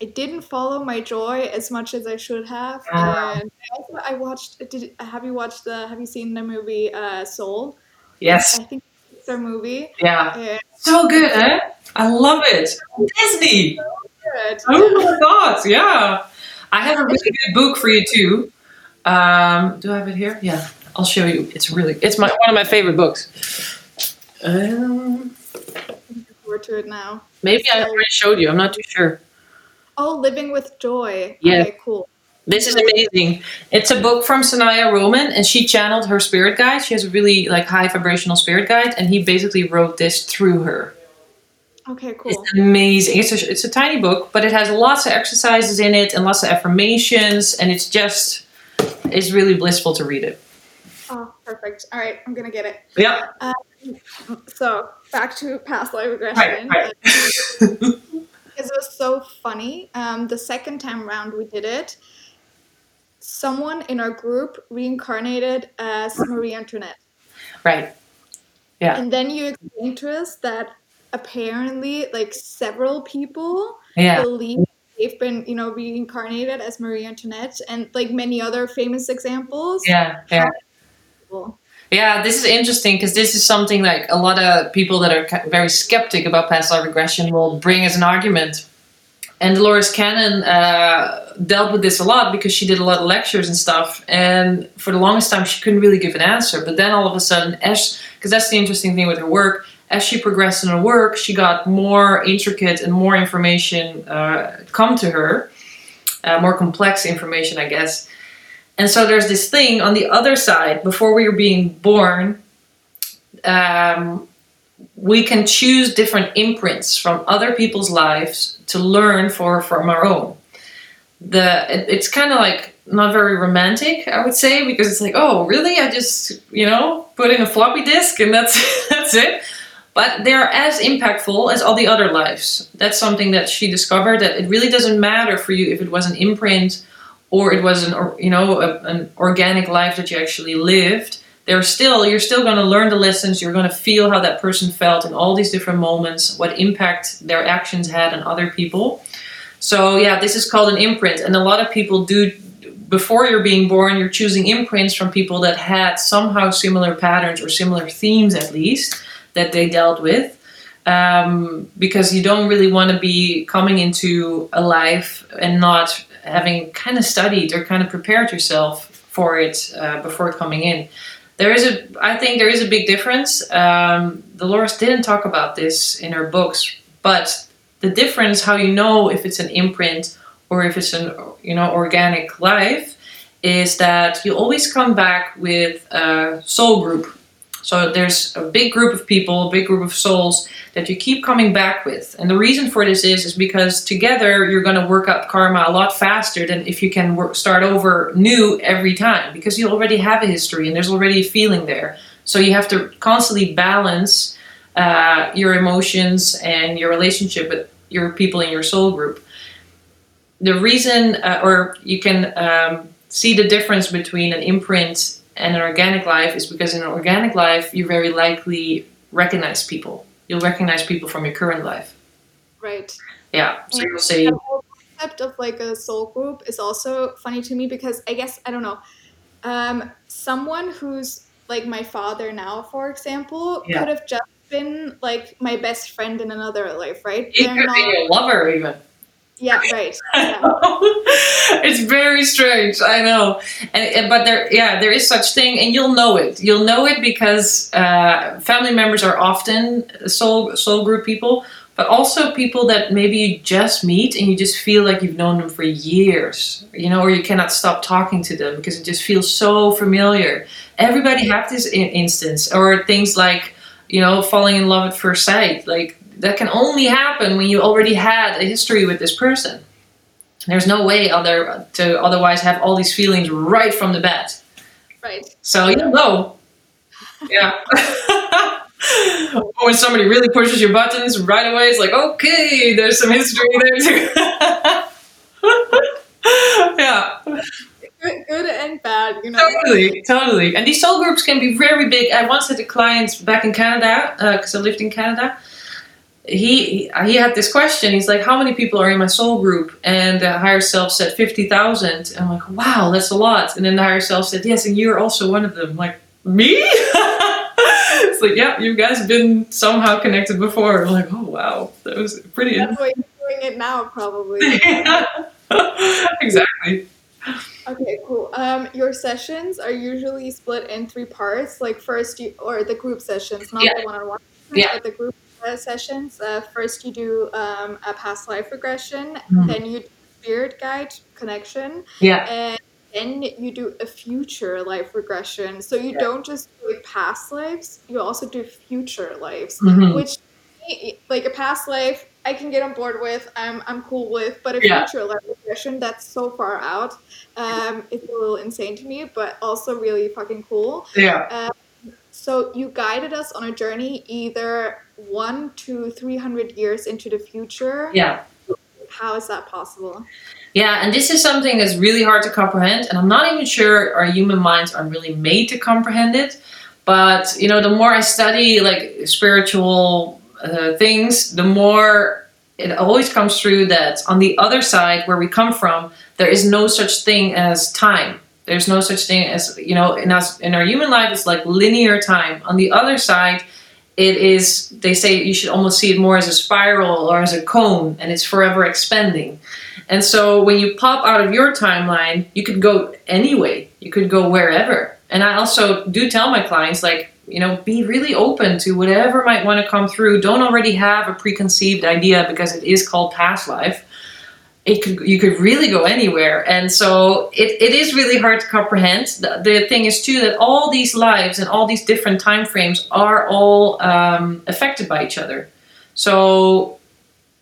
I didn't follow my joy as much as I should have Ah. and I also I watched did have you watched the have you seen the movie uh, Soul Yes. I think it's a movie Yeah. and So good, eh? I love it. Disney. good. Oh my god, yeah. I have a really good book for you too. Um, do I have it here? Yeah, I'll show you. It's really, it's my one of my favorite books. Um, Looking forward to it now maybe I already showed you. I'm not too sure. oh living with joy Yeah. okay cool This is amazing. It's a book from Sanaya Roman, and she channeled her spirit guide. She has a really like high vibrational spirit guide, and he basically wrote this through her. okay cool It's amazing. It's a, it's a tiny book, but it has lots of exercises in it and lots of affirmations, and it's just it's really blissful to read it. Oh, perfect. All right, I'm gonna get it. Yeah. Um, so back to past life regression. Right, right. because it was so funny. Um, the second time round we did it, someone in our group reincarnated as Marie Antoinette. right. Yeah. And then you explained to us that apparently, like several people Yeah. believe they've been, you know, reincarnated as Marie Antoinette, and like many other famous examples. Yeah. Yeah. Well, Yeah, this is interesting because this is something like a lot of people that are very skeptic about past life regression will bring as an argument. And Dolores Cannon uh, dealt with this a lot because she did a lot of lectures and stuff. And for the longest time, she couldn't really give an answer. But then all of a sudden, as because that's the interesting thing with her work, as she progressed in her work, she got more intricate and more information uh, come to her, uh, more complex information, I guess. And so there's this thing on the other side, before we are being born, um, we can choose different imprints from other people's lives to learn for from our own. The it, it's kind of like not very romantic, I would say, because it's like, oh, really? I just you know put in a floppy disk and that's that's it. But they're as impactful as all the other lives. That's something that she discovered that it really doesn't matter for you if it was an imprint or it was an you know a, an organic life that you actually lived there's still you're still going to learn the lessons you're going to feel how that person felt in all these different moments what impact their actions had on other people. So yeah this is called an imprint and a lot of people do before you're being born you're choosing imprints from people that had somehow similar patterns or similar themes at least that they dealt with um, because you don't really want to be coming into a life and not having kind of studied or kind of prepared yourself for it uh, before coming in. There is a, I think there is a big difference. Um, Dolores didn't talk about this in her books, but the difference, how you know if it's an imprint or if it's an, you know, organic life, is that you always come back with a soul group. So there's a big group of people, a big group of souls that you keep coming back with. And the reason for this is is because together you're going to work up karma a lot faster than if you can work, start over new every time because you already have a history and there's already a feeling there. So you have to constantly balance uh, your emotions and your relationship with your people in your soul group. The reason, uh, or you can um, see the difference between an imprint and an organic life is because in an organic life you very likely recognize people you'll recognize people from your current life right. yeah so Yeah. you'll say The whole concept of like a soul group is also funny to me because I guess I don't know. Um, someone who's like my father now, for example, Yeah. could have just been like my best friend in another life, right? it could be your lover even yeah, right. Yeah. it's very strange i know and, and but there yeah there is such thing and you'll know it you'll know it because uh, family members are often soul soul group people but also people that maybe you just meet and you just feel like you've known them for years you know or you cannot stop talking to them because it just feels so familiar everybody have this in- instance or things like you know falling in love at first sight like that can only happen when you already had a history with this person there's no way other to otherwise have all these feelings right from the bat Right. so you know yeah or when somebody really pushes your buttons right away it's like okay there's some history there too yeah Good, good and bad, you know. Totally, totally. And these soul groups can be very big. I once had a client back in Canada uh, because I lived in Canada. He he had this question. He's like, "How many people are in my soul group?" And the higher self said fifty thousand. And I'm like, "Wow, that's a lot." And then the higher self said, "Yes, and you're also one of them." I'm like, me? it's like, yeah, you guys have been somehow connected before. I'm like, oh wow, that was pretty. That's why you're doing it now, probably. exactly. Okay, cool. Um, your sessions are usually split in three parts. Like first, you or the group sessions, not Yeah. the one-on-one, Yeah. but the group uh, sessions. Uh, first, you do um, a past life regression. Mhm. Then you spirit guide connection, Yeah. and then you do a future life regression. So you Yeah. don't just do like past lives; you also do future lives, Mhm. which like a past life I can get on board with. I'm I'm cool with. But a Yeah. future life regression that's so far out, um, it's a little insane to me, but also really fucking cool. Yeah. So you guided us on a journey either one to three hundred years into the future. Yeah. How is that possible? Yeah, and this is something that's really hard to comprehend, and I'm not even sure our human minds are really made to comprehend it. But you know, the more I study like spiritual uh, things, the more it always comes through that on the other side, where we come from, there is no such thing as time. There's no such thing as you know in us in our human life, it's like linear time. On the other side, it is. They say you should almost see it more as a spiral or as a cone, and it's forever expanding. And so when you pop out of your timeline, you could go anyway. You could go wherever. And I also do tell my clients, like, you know, be really open to whatever might want to come through. Don't already have a preconceived idea because it is called past life. It could you could really go anywhere. And so it, it is really hard to comprehend. The, the thing is too that all these lives and all these different time frames are all um, affected by each other. So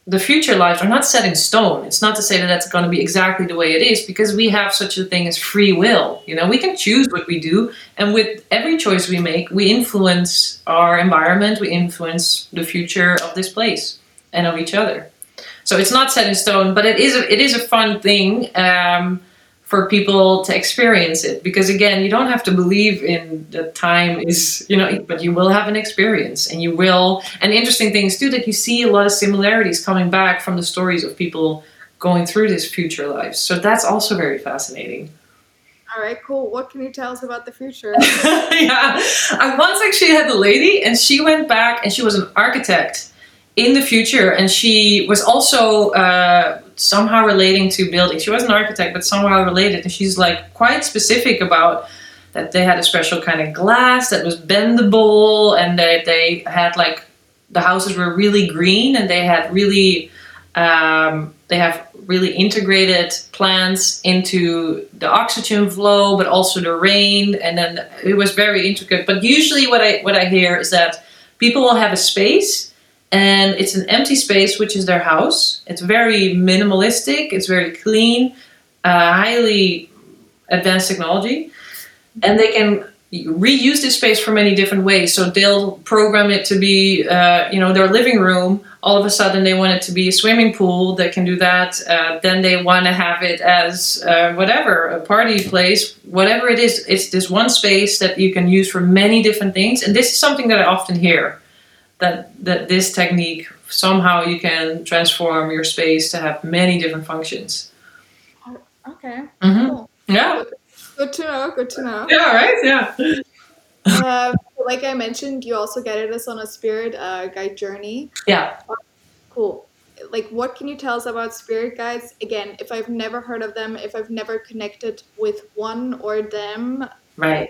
the future lives are not set in stone. It's not to say that that's going to be exactly the way it is because we have such a thing as free will. You know, we can choose what we do, and with every choice we make, we influence our environment, we influence the future of this place and of each other. So it's not set in stone, but it is a, it is a fun thing um, for people to experience it because again, you don't have to believe in that time is you know, but you will have an experience, and you will. And interesting things too that you see a lot of similarities coming back from the stories of people going through this future lives. So that's also very fascinating. All right, cool. What can you tell us about the future? yeah, I once actually had a lady, and she went back, and she was an architect in the future, and she was also uh, somehow relating to building. She was an architect, but somehow related, and she's like quite specific about that they had a special kind of glass that was bendable, and that they had like the houses were really green, and they had really um, they have really integrated plants into the oxygen flow, but also the rain, and then it was very intricate. But usually, what I what I hear is that people will have a space, and it's an empty space, which is their house. It's very minimalistic. It's very clean, uh, highly advanced technology, and they can reuse this space for many different ways. So they'll program it to be, uh, you know, their living room. All of a sudden, they want it to be a swimming pool. They can do that. Uh, then they want to have it as uh, whatever, a party place, whatever it is. It's this one space that you can use for many different things. And this is something that I often hear that that this technique somehow you can transform your space to have many different functions. okay. Mhm. Cool. Yeah. Good to know. Good to know. Yeah. Right. Yeah. uh, like I mentioned, you also guided us on a spirit uh, guide journey. Yeah. Cool. Like, what can you tell us about spirit guides? Again, if I've never heard of them, if I've never connected with one or them, Right.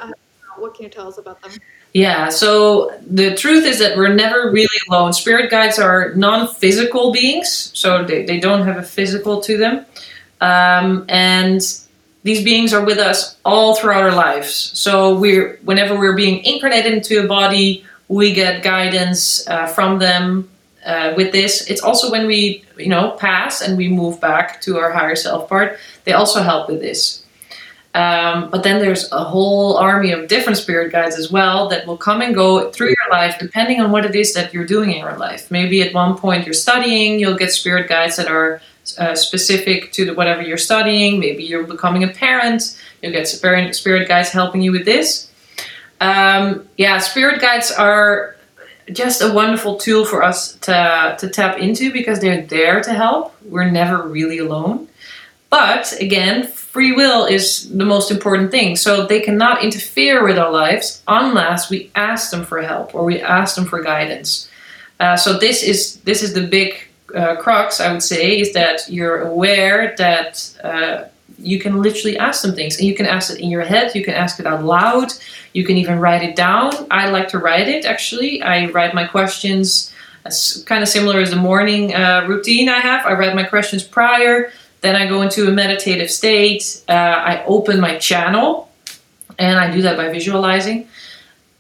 what can you tell us about them? Yeah, so the truth is that we're never really alone. Spirit guides are non physical beings, so they, they don't have a physical to them. Um, and these beings are with us all throughout our lives. So we're whenever we're being incarnated into a body, we get guidance uh, from them uh, with this. It's also when we, you know, pass and we move back to our higher self part, they also help with this. Um, but then there's a whole army of different spirit guides as well that will come and go through your life depending on what it is that you're doing in your life. Maybe at one point you're studying, you'll get spirit guides that are uh, specific to the, whatever you're studying. Maybe you're becoming a parent, you'll get spirit, spirit guides helping you with this. Um, yeah, spirit guides are just a wonderful tool for us to, to tap into because they're there to help. We're never really alone. But again, free will is the most important thing. So they cannot interfere with our lives unless we ask them for help or we ask them for guidance. Uh, so this is this is the big uh, crux, I would say, is that you're aware that uh, you can literally ask them things, and you can ask it in your head, you can ask it out loud, you can even write it down. I like to write it actually. I write my questions. It's kind of similar as the morning uh, routine I have. I write my questions prior. Then I go into a meditative state. Uh, I open my channel, and I do that by visualizing.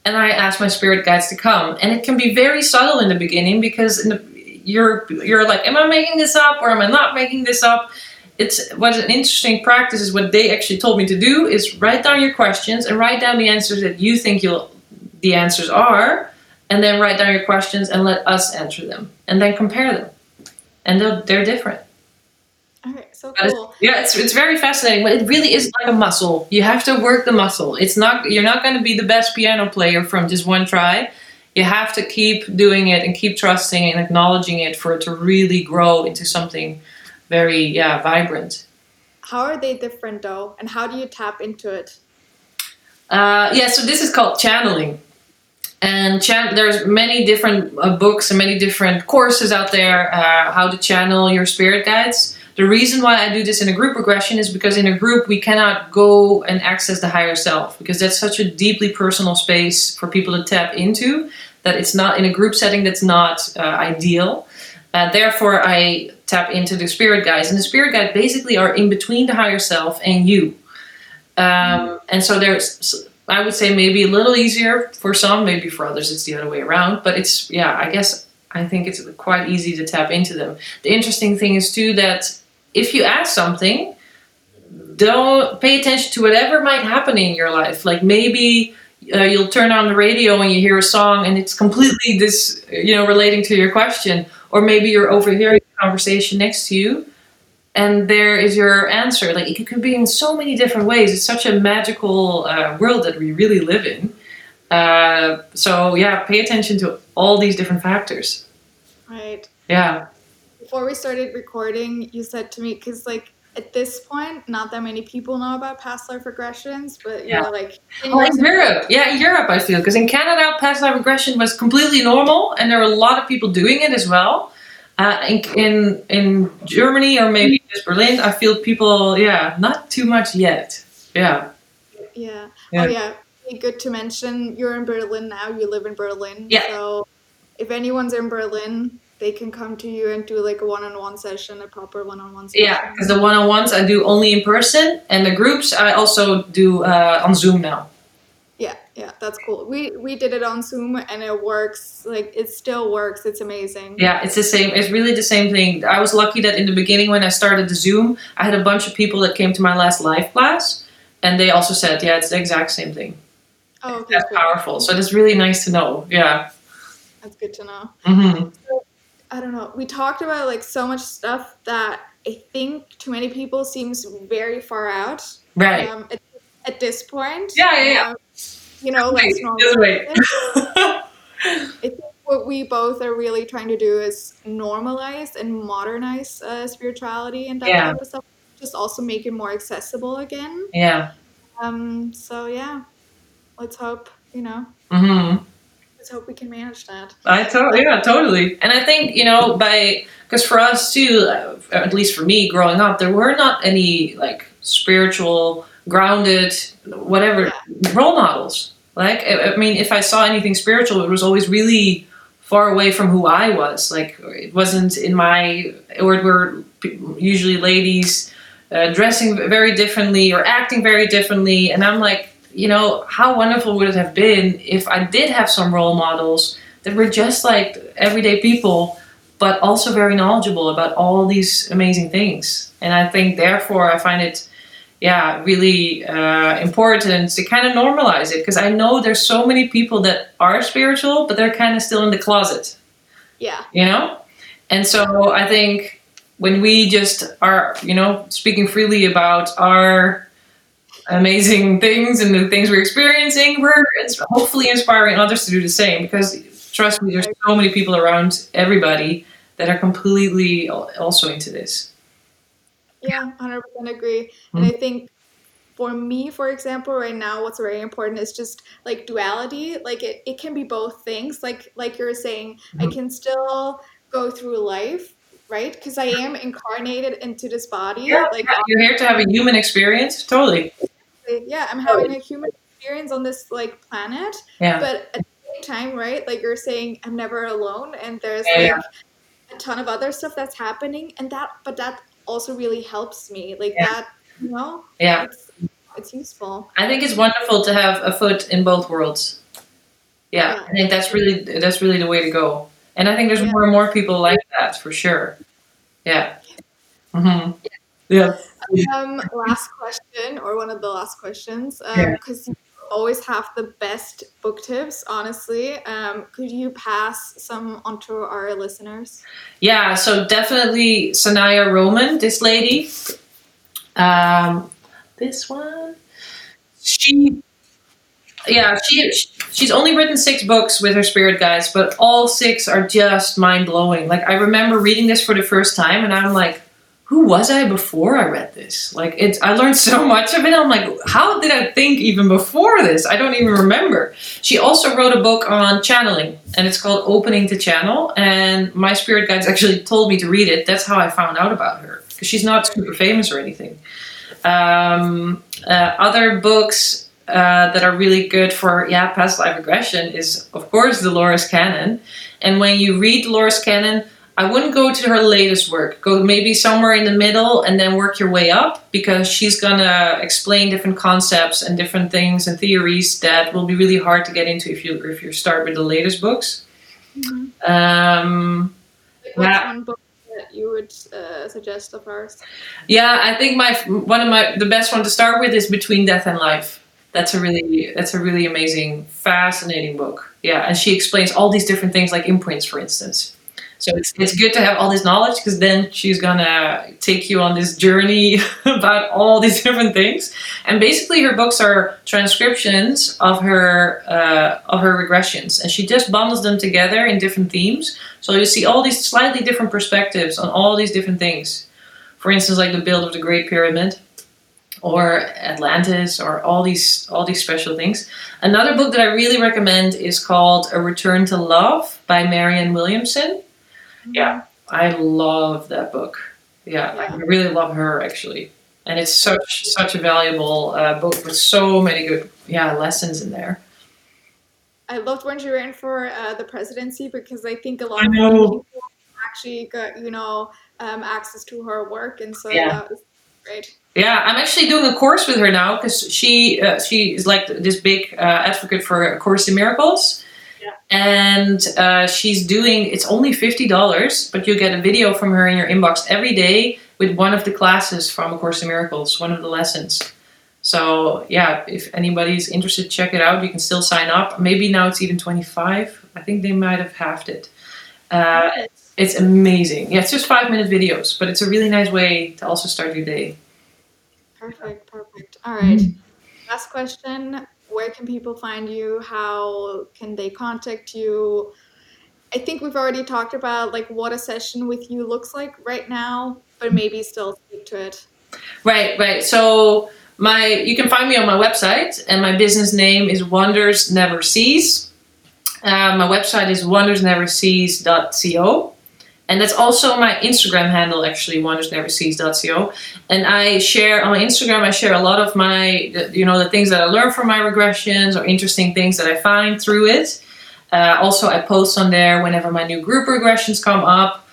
And I ask my spirit guides to come. And it can be very subtle in the beginning because the, you're you're like, am I making this up or am I not making this up? It's what's an interesting practice is what they actually told me to do is write down your questions and write down the answers that you think you'll the answers are, and then write down your questions and let us answer them, and then compare them, and they're different. So cool. yeah, it's it's very fascinating, but it really is like a muscle. You have to work the muscle. It's not you're not going to be the best piano player from just one try. You have to keep doing it and keep trusting and acknowledging it for it to really grow into something very yeah vibrant. How are they different though? And how do you tap into it? Uh, yeah, so this is called channeling. And chan- there's many different uh, books and many different courses out there uh, how to channel your spirit guides. The reason why I do this in a group regression is because in a group we cannot go and access the higher self because that's such a deeply personal space for people to tap into that it's not in a group setting that's not uh, ideal. Uh, therefore, I tap into the spirit guides, and the spirit guides basically are in between the higher self and you. Um, and so there's, I would say maybe a little easier for some, maybe for others it's the other way around. But it's, yeah, I guess I think it's quite easy to tap into them. The interesting thing is too that if you ask something, don't pay attention to whatever might happen in your life. Like maybe uh, you'll turn on the radio and you hear a song and it's completely this, you know, relating to your question, or maybe you're overhearing a conversation next to you and there is your answer. Like it could be in so many different ways. It's such a magical uh, world that we really live in. Uh, so yeah, pay attention to all these different factors. Right. Yeah, Before we started recording, you said to me, because like at this point, not that many people know about past life regressions, but you Yeah. know, like in Oh, in Europe, yeah, in Europe, I feel because in Canada, past life regression was completely normal, and there were a lot of people doing it as well. Uh, in, in in Germany or maybe just Berlin, I feel people, yeah, not too much yet. Yeah, Yeah. Yeah. Oh, yeah. Good to mention. You're in Berlin now. You live in Berlin. Yeah. So if anyone's in Berlin, they can come to you and do like a one-on-one session, a proper one-on-one session. yeah. Because the one-on-ones I do only in person, and the groups I also do uh, on Zoom now. Yeah, yeah, that's cool. We we did it on Zoom and it works. Like it still works. It's amazing. Yeah, it's the same. It's really the same thing. I was lucky that in the beginning when I started the Zoom, I had a bunch of people that came to my last live class, and they also said, yeah, it's the exact same thing. Oh, okay, That's cool. powerful. So that's really nice to know. Yeah. That's good to know. hmm I don't know. We talked about like so much stuff that I think to many people seems very far out. Right. Um, at, at this point. Yeah, yeah, yeah. Um, you know, like. I think what we both are really trying to do is normalize and modernize uh, spirituality and that Yeah. type of stuff. Just also make it more accessible again. yeah. Um, so yeah, let's hope you know. hmm Let's hope we can manage that. I to- yeah, totally. And I think you know by because for us too, uh, at least for me growing up, there were not any like spiritual, grounded, whatever role models. Like I, I mean, if I saw anything spiritual, it was always really far away from who I was. Like it wasn't in my or it were usually ladies uh, dressing very differently or acting very differently, and I'm like, you know, how wonderful would it have been if I did have some role models that were just like everyday people, but also very knowledgeable about all these amazing things. And I think, therefore, I find it, yeah, really uh, important to kind of normalize it because I know there's so many people that are spiritual, but they're kind of still in the closet Yeah. you know and so i think when we just are you know speaking freely about our amazing things and the things we're experiencing we're hopefully inspiring others to do the same because trust me there's so many people around everybody that are completely also into this Yeah, hundred percent agree. Hmm. And I think for me, for example, right now, what's very important is just like duality. Like it, it can be both things. Like like you're saying, I hmm. can still go through life, right? Because I am incarnated into this body. yeah, Like yeah, you're here to have a human experience totally yeah, I'm having a human experience on this like planet. yeah But at the same time, right? Like you're saying, I'm never alone, and there's Yeah, like yeah. a ton of other stuff that's happening, and that, but that also really helps me. Like Yeah. that, you know, yeah it's it's useful. I think it's wonderful to have a foot in both worlds. Yeah, Yeah. I think that's really that's really the way to go. And I think there's more and more people like that for sure. Yeah. hmm Yeah. Um, last question, or one of the last questions, Yeah. because you always have the best book tips. Honestly, um, could you pass some onto our listeners? Yeah, so definitely Sanaya Roman, this lady. Um, this one. She, yeah, she she's only written six books with her spirit guides, but all six are just mind blowing. Like I remember reading this for the first time, and I'm like, who was I before I read this? Like it's, I learned so much of it. I'm like, how did I think even before this? I don't even remember. She also wrote a book on channeling, and it's called Opening to Channel. And my spirit guides actually told me to read it. That's how I found out about her because she's not super famous or anything. Um, uh, other books uh, that are really good for yeah past life regression is of course Dolores Cannon. And when you read Dolores Cannon, I wouldn't go to her latest work. Go maybe somewhere in the middle and then work your way up because she's gonna explain different concepts and different things and theories that will be really hard to get into if you if you start with the latest books. Um, Like, Yeah. one book that you would uh, suggest of ours? yeah, I think my one of my the best one to start with is Between Death and Life. That's a really that's a really amazing, fascinating book. Yeah, and she explains all these different things like imprints, for instance. So it's, it's good to have all this knowledge because then she's gonna take you on this journey about all these different things. And basically, her books are transcriptions of her uh, of her regressions, and she just bundles them together in different themes. So you see all these slightly different perspectives on all these different things. For instance, like the build of the Great Pyramid, or Atlantis, or all these all these special things. Another book that I really recommend is called A Return to Love by Marianne Williamson. Yeah, I love that book. Yeah, I really love her actually, and it's such such a valuable uh, book with so many good yeah lessons in there. I loved when she ran for uh, the presidency because I think a lot I of people actually got you know um, access to her work, and so Yeah. that was great. Yeah, I'm actually doing a course with her now because she uh, she is like this big uh, advocate for A Course in Miracles. Yeah. And uh, she's doing it's only fifty dollars, but you get a video from her in your inbox every day with one of the classes from A Course in Miracles, one of the lessons. So yeah, if anybody's interested, check it out. You can still sign up. Maybe now it's even twenty five. I think they might have halved it. Uh, it's amazing. Yeah, it's just five minute videos, but it's a really nice way to also start your day. Perfect, perfect. All right. Last question. Where can people find you? How can they contact you? I think we've already talked about like what a session with you looks like right now, but maybe still speak to it. Right, right. So my you can find me on my website, and my business name is Wonders Never Cease. Uh, my website is wondersnevercease.co. And that's also my Instagram handle, actually, wondersnevercease.co. And I share on Instagram, I share a lot of my, you know, the things that I learn from my regressions or interesting things that I find through it. Uh, also, I post on there whenever my new group regressions come up.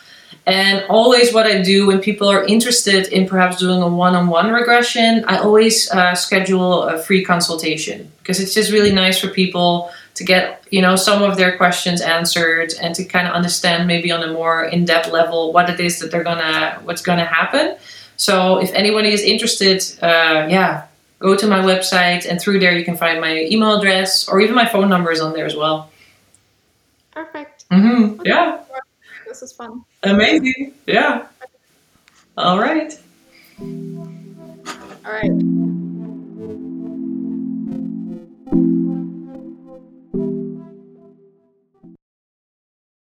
And always, what I do when people are interested in perhaps doing a one on one regression, I always uh, schedule a free consultation because it's just really nice for people to get you know some of their questions answered and to kind of understand maybe on a more in-depth level what it is that they're gonna what's gonna happen. So if anybody is interested uh, yeah go to my website and through there you can find my email address or even my phone number is on there as well. Perfect. Mm-hmm. yeah. This is fun. Amazing. Yeah. All right. All right.